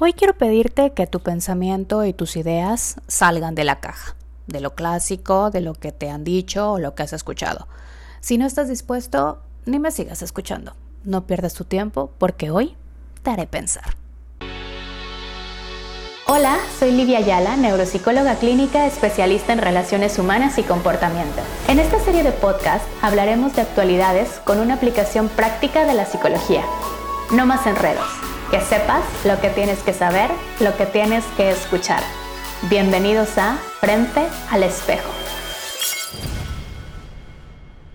Hoy quiero pedirte que tu pensamiento y tus ideas salgan de la caja, de lo clásico, de lo que te han dicho o lo que has escuchado. Si no estás dispuesto, ni me sigas escuchando. No pierdas tu tiempo porque hoy te haré pensar. Hola, soy Livia Ayala, neuropsicóloga clínica especialista en relaciones humanas y comportamiento. En esta serie de podcast hablaremos de actualidades con una aplicación práctica de la psicología. No más enredos que sepas lo que tienes que saber, lo que tienes que escuchar. Bienvenidos a Frente al Espejo.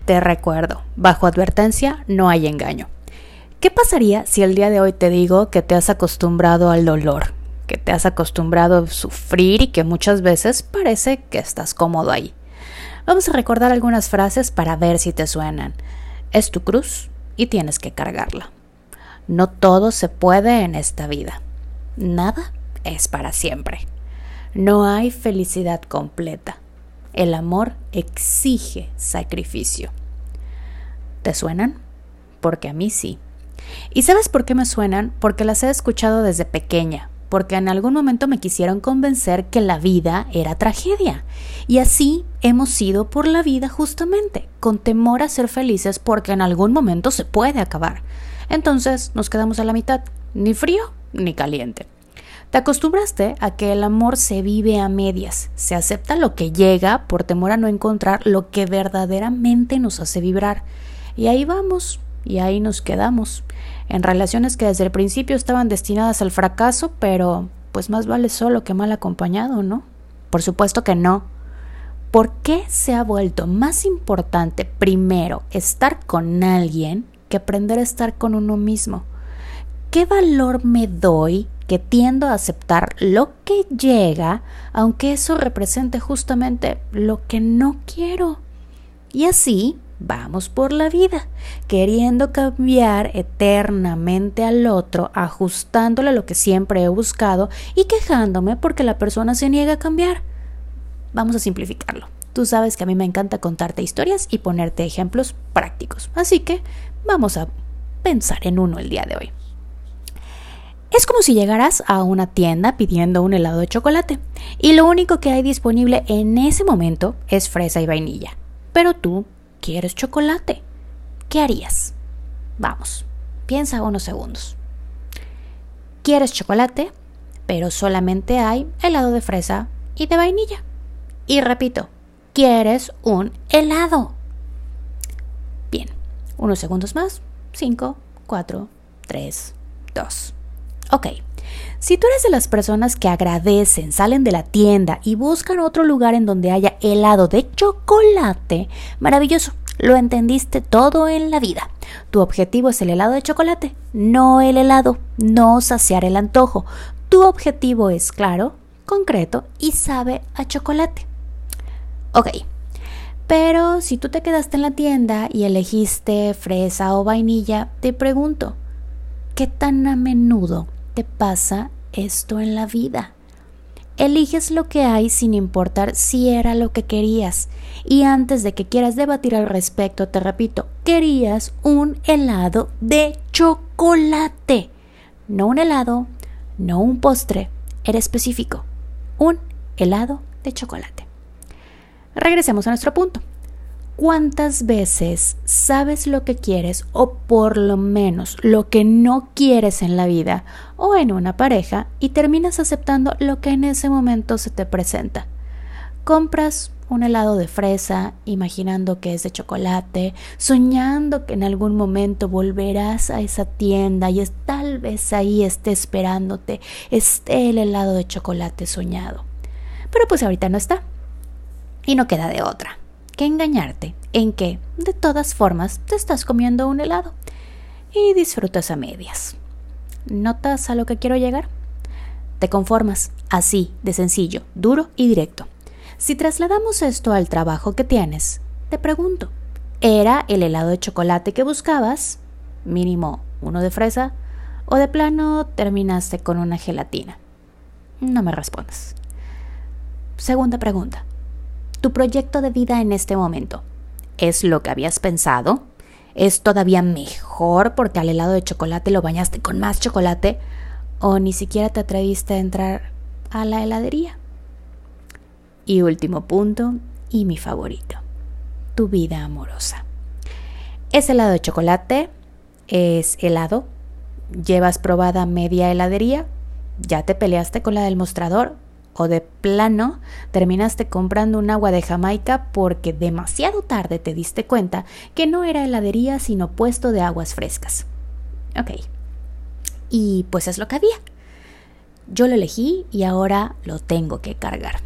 Te recuerdo, bajo advertencia no hay engaño. ¿Qué pasaría si el día de hoy te digo que te has acostumbrado al dolor, que te has acostumbrado a sufrir y que muchas veces parece que estás cómodo ahí? Vamos a recordar algunas frases para ver si te suenan. Es tu cruz y tienes que cargarla. No todo se puede en esta vida. Nada es para siempre. No hay felicidad completa. El amor exige sacrificio. ¿Te suenan? Porque a mí sí. ¿Y sabes por qué me suenan? Porque las he escuchado desde pequeña, porque en algún momento me quisieron convencer que la vida era tragedia. Y así hemos sido por la vida justamente, con temor a ser felices porque en algún momento se puede acabar. Entonces nos quedamos a la mitad, ni frío ni caliente. Te acostumbraste a que el amor se vive a medias, se acepta lo que llega por temor a no encontrar lo que verdaderamente nos hace vibrar. Y ahí vamos, y ahí nos quedamos, en relaciones que desde el principio estaban destinadas al fracaso, pero pues más vale solo que mal acompañado, ¿no? Por supuesto que no. ¿Por qué se ha vuelto más importante primero estar con alguien aprender a estar con uno mismo. ¿Qué valor me doy que tiendo a aceptar lo que llega, aunque eso represente justamente lo que no quiero? Y así vamos por la vida, queriendo cambiar eternamente al otro, ajustándole lo que siempre he buscado y quejándome porque la persona se niega a cambiar. Vamos a simplificarlo. Tú sabes que a mí me encanta contarte historias y ponerte ejemplos prácticos. Así que vamos a pensar en uno el día de hoy. Es como si llegaras a una tienda pidiendo un helado de chocolate y lo único que hay disponible en ese momento es fresa y vainilla. Pero tú quieres chocolate. ¿Qué harías? Vamos, piensa unos segundos. Quieres chocolate, pero solamente hay helado de fresa y de vainilla. Y repito, quieres un helado. Unos segundos más. 5, 4, 3, 2. Ok. Si tú eres de las personas que agradecen, salen de la tienda y buscan otro lugar en donde haya helado de chocolate, maravilloso, lo entendiste todo en la vida. Tu objetivo es el helado de chocolate, no el helado, no saciar el antojo. Tu objetivo es claro, concreto y sabe a chocolate. Ok. Pero si tú te quedaste en la tienda y elegiste fresa o vainilla, te pregunto, ¿qué tan a menudo te pasa esto en la vida? Eliges lo que hay sin importar si era lo que querías. Y antes de que quieras debatir al respecto, te repito, querías un helado de chocolate. No un helado, no un postre, era específico. Un helado de chocolate. Regresemos a nuestro punto. ¿Cuántas veces sabes lo que quieres o por lo menos lo que no quieres en la vida o en una pareja y terminas aceptando lo que en ese momento se te presenta? Compras un helado de fresa, imaginando que es de chocolate, soñando que en algún momento volverás a esa tienda y es, tal vez ahí esté esperándote, esté el helado de chocolate soñado. Pero pues ahorita no está y no queda de otra que engañarte en que, de todas formas, te estás comiendo un helado y disfrutas a medias. ¿Notas a lo que quiero llegar? Te conformas, así, de sencillo, duro y directo. Si trasladamos esto al trabajo que tienes, te pregunto, ¿era el helado de chocolate que buscabas? Mínimo uno de fresa. ¿O de plano terminaste con una gelatina? No me respondas. Segunda pregunta tu proyecto de vida en este momento. ¿Es lo que habías pensado? ¿Es todavía mejor porque al helado de chocolate lo bañaste con más chocolate? o ni siquiera te atreviste a entrar a la heladería. Y último punto, y mi favorito, tu vida amorosa. Es helado de chocolate, es helado, llevas probada media heladería, ya te peleaste con la del mostrador o de plano terminaste comprando un agua de Jamaica porque demasiado tarde te diste cuenta que no era heladería sino puesto de aguas frescas. Ok. Y pues es lo que había. Yo lo elegí y ahora lo tengo que cargar.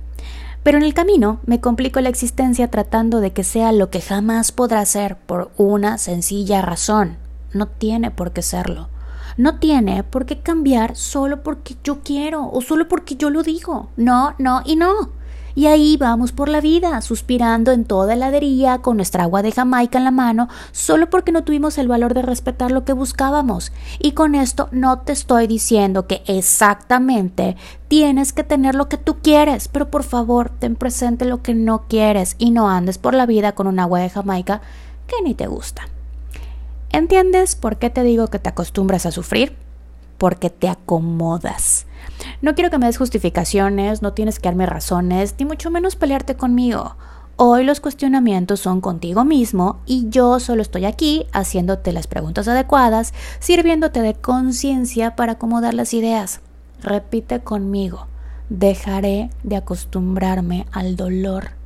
Pero en el camino me complico la existencia tratando de que sea lo que jamás podrá ser por una sencilla razón. No tiene por qué serlo. No tiene por qué cambiar solo porque yo quiero o solo porque yo lo digo. No, no y no. Y ahí vamos por la vida, suspirando en toda heladería con nuestra agua de Jamaica en la mano, solo porque no tuvimos el valor de respetar lo que buscábamos. Y con esto no te estoy diciendo que exactamente tienes que tener lo que tú quieres, pero por favor ten presente lo que no quieres y no andes por la vida con un agua de Jamaica que ni te gusta. ¿Entiendes por qué te digo que te acostumbras a sufrir? Porque te acomodas. No quiero que me des justificaciones, no tienes que darme razones, ni mucho menos pelearte conmigo. Hoy los cuestionamientos son contigo mismo y yo solo estoy aquí haciéndote las preguntas adecuadas, sirviéndote de conciencia para acomodar las ideas. Repite conmigo, dejaré de acostumbrarme al dolor.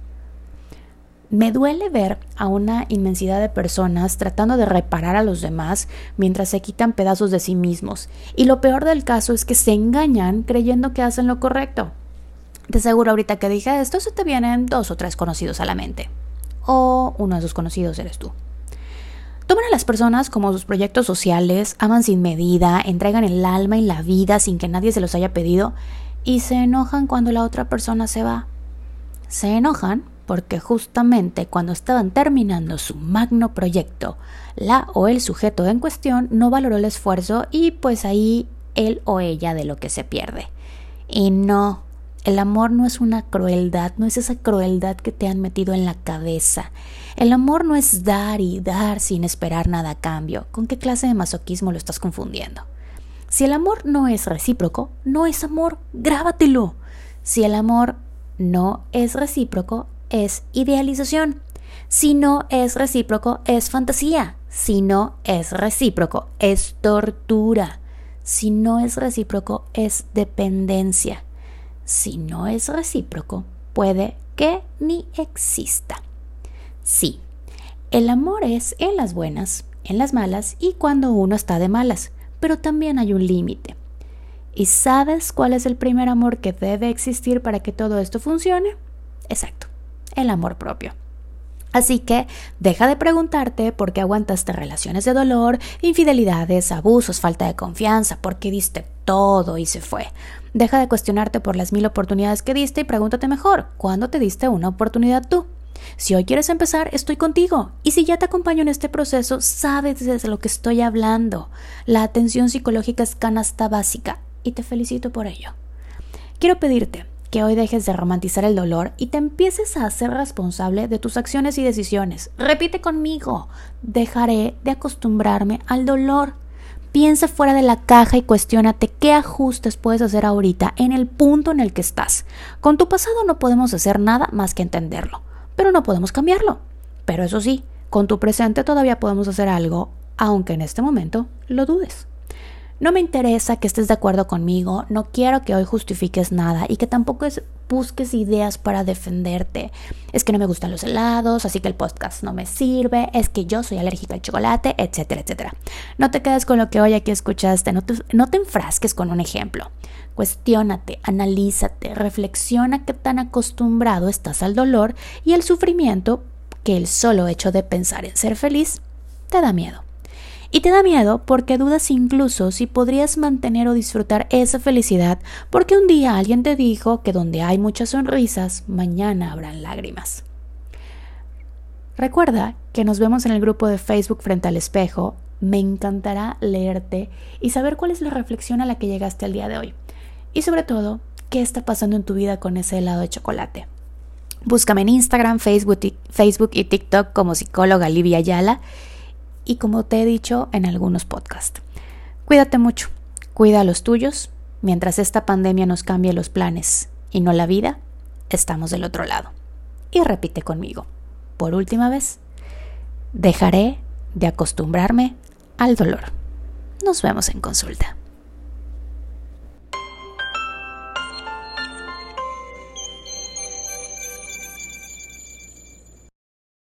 Me duele ver a una inmensidad de personas tratando de reparar a los demás mientras se quitan pedazos de sí mismos. Y lo peor del caso es que se engañan creyendo que hacen lo correcto. De seguro ahorita que dije esto se te vienen dos o tres conocidos a la mente. O uno de esos conocidos eres tú. Toman a las personas como sus proyectos sociales, aman sin medida, entregan el alma y la vida sin que nadie se los haya pedido y se enojan cuando la otra persona se va. Se enojan porque justamente cuando estaban terminando su magno proyecto, la o el sujeto en cuestión no valoró el esfuerzo y pues ahí él o ella de lo que se pierde. Y no, el amor no es una crueldad, no es esa crueldad que te han metido en la cabeza. El amor no es dar y dar sin esperar nada a cambio. ¿Con qué clase de masoquismo lo estás confundiendo? Si el amor no es recíproco, no es amor, grábatelo. Si el amor no es recíproco, es idealización. Si no es recíproco, es fantasía. Si no es recíproco, es tortura. Si no es recíproco, es dependencia. Si no es recíproco, puede que ni exista. Sí, el amor es en las buenas, en las malas y cuando uno está de malas, pero también hay un límite. ¿Y sabes cuál es el primer amor que debe existir para que todo esto funcione? Exacto, el amor propio. Así que deja de preguntarte por qué aguantaste relaciones de dolor, infidelidades, abusos, falta de confianza, por qué diste todo y se fue. Deja de cuestionarte por las mil oportunidades que diste y pregúntate mejor, ¿cuándo te diste una oportunidad tú? Si hoy quieres empezar, estoy contigo. Y si ya te acompaño en este proceso, sabes de lo que estoy hablando. La atención psicológica es canasta básica y te felicito por ello. Quiero pedirte que hoy dejes de romantizar el dolor y te empieces a hacer responsable de tus acciones y decisiones. Repite conmigo, dejaré de acostumbrarme al dolor. Piensa fuera de la caja y cuestiónate qué ajustes puedes hacer ahorita en el punto en el que estás. Con tu pasado no podemos hacer nada más que entenderlo, pero no podemos cambiarlo. Pero eso sí, con tu presente todavía podemos hacer algo, aunque en este momento lo dudes. No me interesa que estés de acuerdo conmigo, no quiero que hoy justifiques nada y que tampoco busques ideas para defenderte. Es que no me gustan los helados, así que el podcast no me sirve, es que yo soy alérgica al chocolate, etcétera, etcétera. No te quedes con lo que hoy aquí escuchaste, no te, no te enfrasques con un ejemplo. Cuestiónate, analízate, reflexiona qué tan acostumbrado estás al dolor y el sufrimiento que el solo hecho de pensar en ser feliz te da miedo. Y te da miedo porque dudas incluso si podrías mantener o disfrutar esa felicidad porque un día alguien te dijo que donde hay muchas sonrisas, mañana habrán lágrimas. Recuerda que nos vemos en el grupo de Facebook frente al espejo. Me encantará leerte y saber cuál es la reflexión a la que llegaste el día de hoy. Y sobre todo, qué está pasando en tu vida con ese helado de chocolate. Búscame en Instagram, Facebook y, Facebook y TikTok como psicóloga Livia Ayala y como te he dicho en algunos podcasts. Cuídate mucho, cuida a los tuyos mientras esta pandemia nos cambie los planes y no la vida, estamos del otro lado. Y repite conmigo, por última vez, dejaré de acostumbrarme al dolor. Nos vemos en consulta.